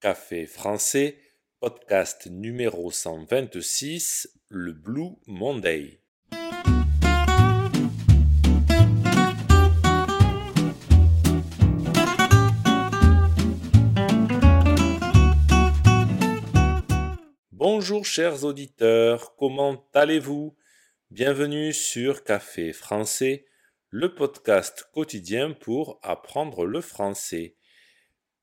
Café français, podcast numéro 126, le Blue Monday. Bonjour chers auditeurs, comment allez-vous? Bienvenue sur Café français, le podcast quotidien pour apprendre le français.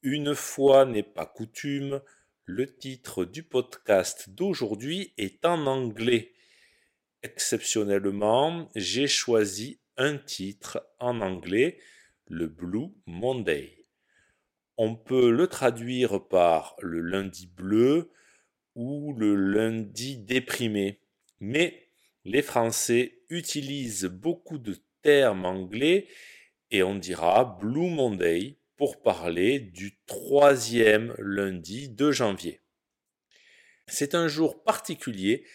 Une fois n'est pas coutume, le titre du podcast d'aujourd'hui est en anglais. Exceptionnellement, j'ai choisi un titre en anglais, le Blue Monday. On peut le traduire par le lundi bleu ou le lundi déprimé, mais les Français utilisent beaucoup de termes anglais et on dira Blue Monday pour parler du troisième lundi de janvier. C'est un jour particulier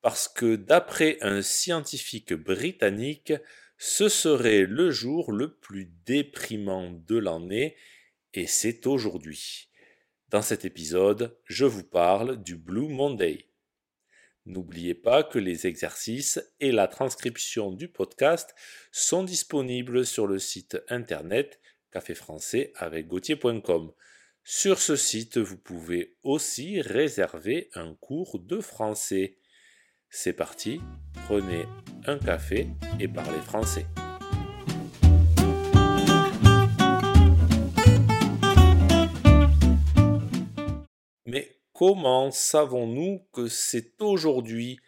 parce que d'après un scientifique britannique, ce serait le jour le plus déprimant de l'année et c'est aujourd'hui. Dans cet épisode, je vous parle du Blue Monday. N'oubliez pas que les exercices et la transcription du podcast sont disponibles sur le site internet café français avec gauthier.com. Sur ce site, vous pouvez aussi réserver un cours de français. C'est parti, prenez un café et parlez français. Mais comment savons-nous que c'est aujourd'hui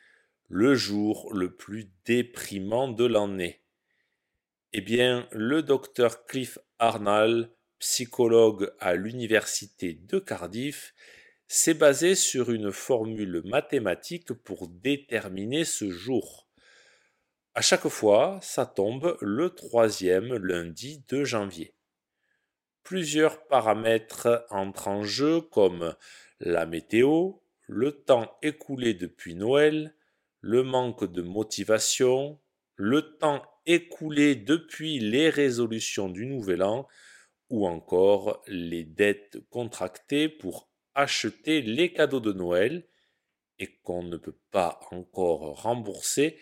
le jour le plus déprimant de l'année? Eh bien, le docteur Cliff Arnall, psychologue à l'université de Cardiff, s'est basé sur une formule mathématique pour déterminer ce jour. À chaque fois, ça tombe le troisième lundi de janvier. Plusieurs paramètres entrent en jeu comme la météo, le temps écoulé depuis Noël, le manque de motivation, le temps écoulé depuis les résolutions du Nouvel An ou encore les dettes contractées pour acheter les cadeaux de Noël et qu'on ne peut pas encore rembourser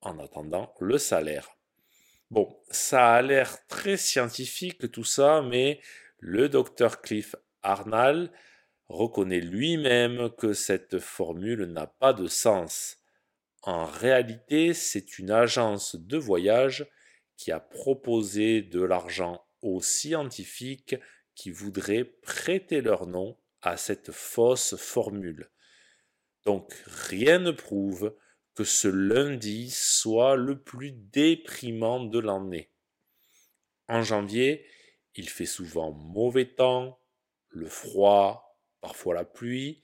en attendant le salaire. Bon, ça a l'air très scientifique tout ça, mais le docteur Cliff Arnall reconnaît lui-même que cette formule n'a pas de sens. En réalité, c'est une agence de voyage qui a proposé de l'argent aux scientifiques qui voudraient prêter leur nom à cette fausse formule. Donc rien ne prouve que ce lundi soit le plus déprimant de l'année. En janvier, il fait souvent mauvais temps, le froid, parfois la pluie.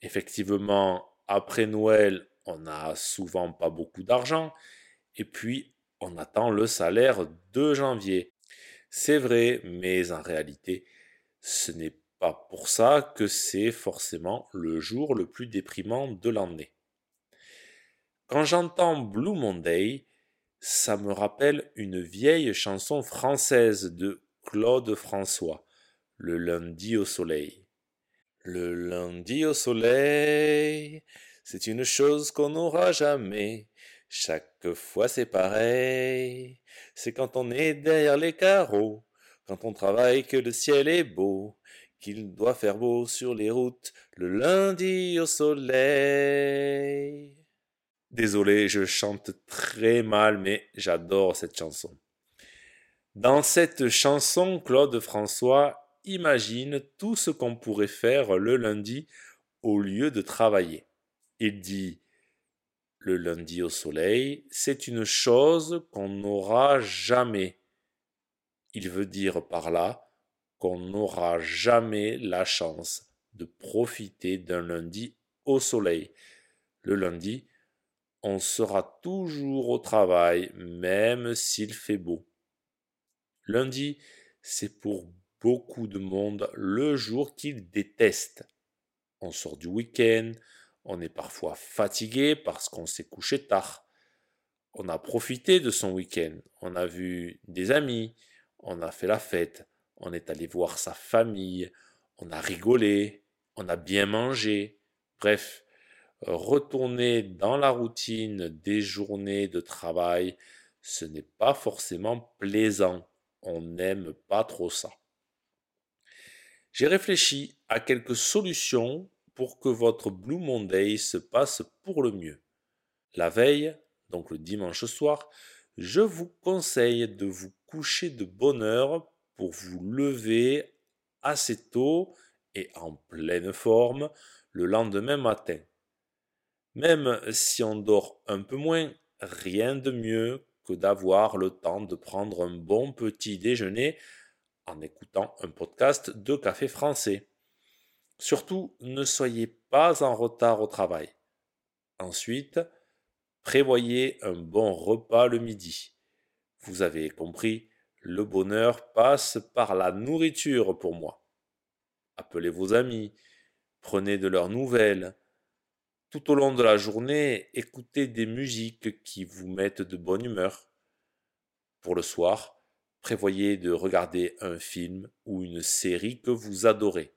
Effectivement, après Noël, on n'a souvent pas beaucoup d'argent, et puis on attend le salaire de janvier. C'est vrai, mais en réalité, ce n'est pas pour ça que c'est forcément le jour le plus déprimant de l'année. Quand j'entends Blue Monday, ça me rappelle une vieille chanson française de Claude François, Le lundi au soleil. Le lundi au soleil, c'est une chose qu'on n'aura jamais. Chaque fois c'est pareil. C'est quand on est derrière les carreaux, quand on travaille que le ciel est beau, qu'il doit faire beau sur les routes le lundi au soleil. Désolé, je chante très mal, mais j'adore cette chanson. Dans cette chanson, Claude François imagine tout ce qu'on pourrait faire le lundi au lieu de travailler. Il dit le lundi au soleil, c'est une chose qu'on n'aura jamais. Il veut dire par là qu'on n'aura jamais la chance de profiter d'un lundi au soleil. Le lundi, on sera toujours au travail, même s'il fait beau. Lundi, c'est pour beaucoup de monde le jour qu'ils détestent. On sort du week-end, on est parfois fatigué parce qu'on s'est couché tard. On a profité de son week-end. On a vu des amis. On a fait la fête. On est allé voir sa famille. on a rigolé, on a bien mangé. Bref, retourner dans la routine des journées de travail, ce n'est pas forcément plaisant. On n'aime pas trop ça. J'ai réfléchi à quelques solutions pour que votre Blue Monday se passe pour le mieux. La veille, donc le dimanche soir, je vous conseille de vous coucher de bonne heure pour vous lever assez tôt et en pleine forme le lendemain matin. Même si on dort un peu moins, rien de mieux que d'avoir le temps de prendre un bon petit déjeuner en écoutant un podcast de café français. Surtout, ne soyez pas en retard au travail. Ensuite, prévoyez un bon repas le midi. Vous avez compris, le bonheur passe par la nourriture pour moi. Appelez vos amis, prenez de leurs nouvelles. Tout au long de la journée, écoutez des musiques qui vous mettent de bonne humeur. Pour le soir, prévoyez de regarder un film ou une série que vous adorez.